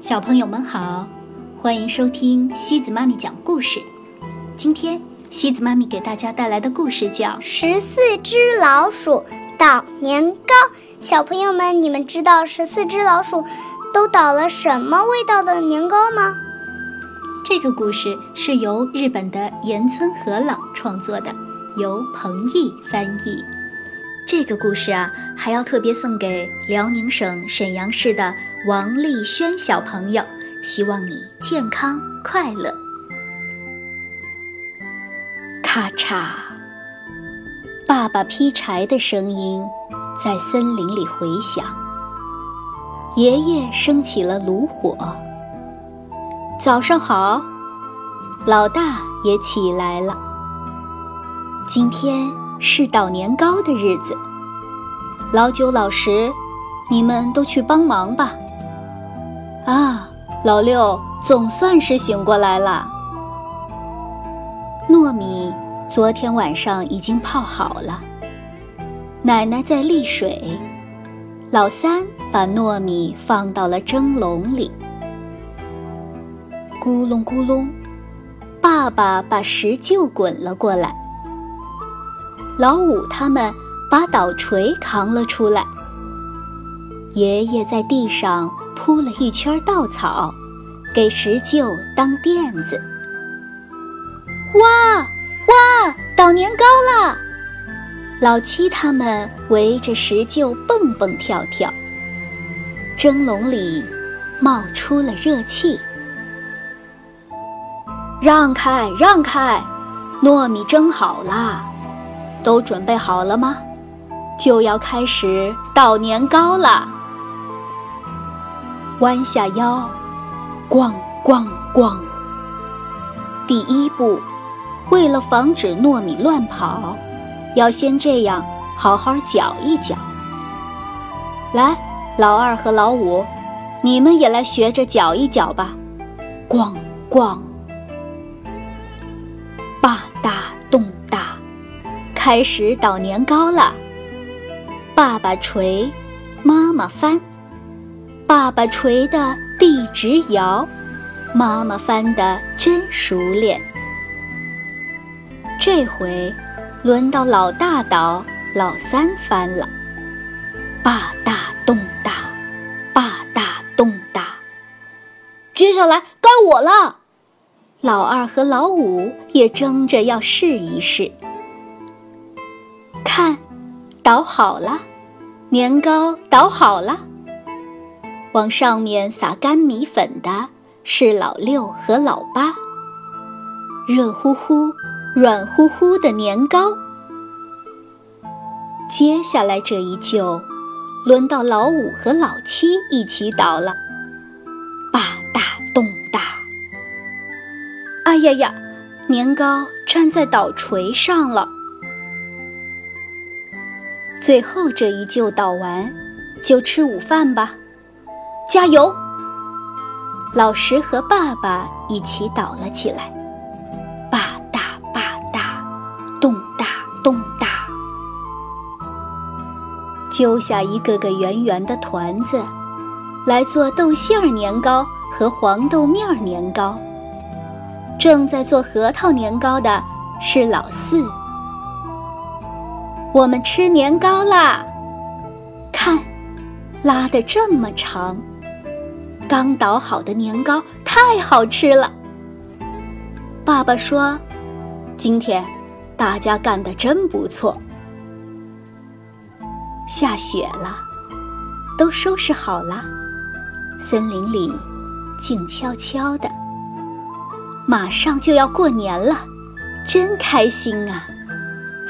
小朋友们好，欢迎收听西子妈咪讲故事。今天西子妈咪给大家带来的故事叫《十四只老鼠捣年糕》。小朋友们，你们知道十四只老鼠都捣了什么味道的年糕吗？这个故事是由日本的岩村和朗创作的，由彭毅翻译。这个故事啊，还要特别送给辽宁省沈阳市的王丽轩小朋友，希望你健康快乐。咔嚓，爸爸劈柴的声音在森林里回响。爷爷升起了炉火。早上好，老大也起来了。今天。是捣年糕的日子，老九、老十，你们都去帮忙吧。啊，老六总算是醒过来了。糯米昨天晚上已经泡好了，奶奶在沥水。老三把糯米放到了蒸笼里，咕隆咕隆，爸爸把石臼滚了过来。老五他们把捣锤扛了出来，爷爷在地上铺了一圈稻草，给石臼当垫子。哇哇，捣年糕了！老七他们围着石臼蹦蹦跳跳，蒸笼里冒出了热气。让开让开，糯米蒸好啦！都准备好了吗？就要开始捣年糕了。弯下腰，咣咣咣。第一步，为了防止糯米乱跑，要先这样好好搅一搅。来，老二和老五，你们也来学着搅一搅吧。咣咣。开始捣年糕了，爸爸锤，妈妈翻，爸爸锤的地直摇，妈妈翻的真熟练。这回轮到老大捣，老三翻了，吧嗒咚嗒，吧嗒咚嗒。接下来该我了，老二和老五也争着要试一试。看，捣好了，年糕捣好了。往上面撒干米粉的是老六和老八。热乎乎、软乎乎的年糕。接下来这一旧，轮到老五和老七一起捣了。吧嗒咚嗒。哎呀呀，年糕粘在捣锤上了。最后这一旧捣完，就吃午饭吧，加油！老石和爸爸一起捣了起来，吧嗒吧嗒，咚嗒咚嗒，揪下一个个圆圆的团子，来做豆馅儿年糕和黄豆面儿年糕。正在做核桃年糕的是老四。我们吃年糕啦！看，拉的这么长，刚捣好的年糕太好吃了。爸爸说：“今天大家干的真不错。”下雪了，都收拾好了，森林里静悄悄的。马上就要过年了，真开心啊！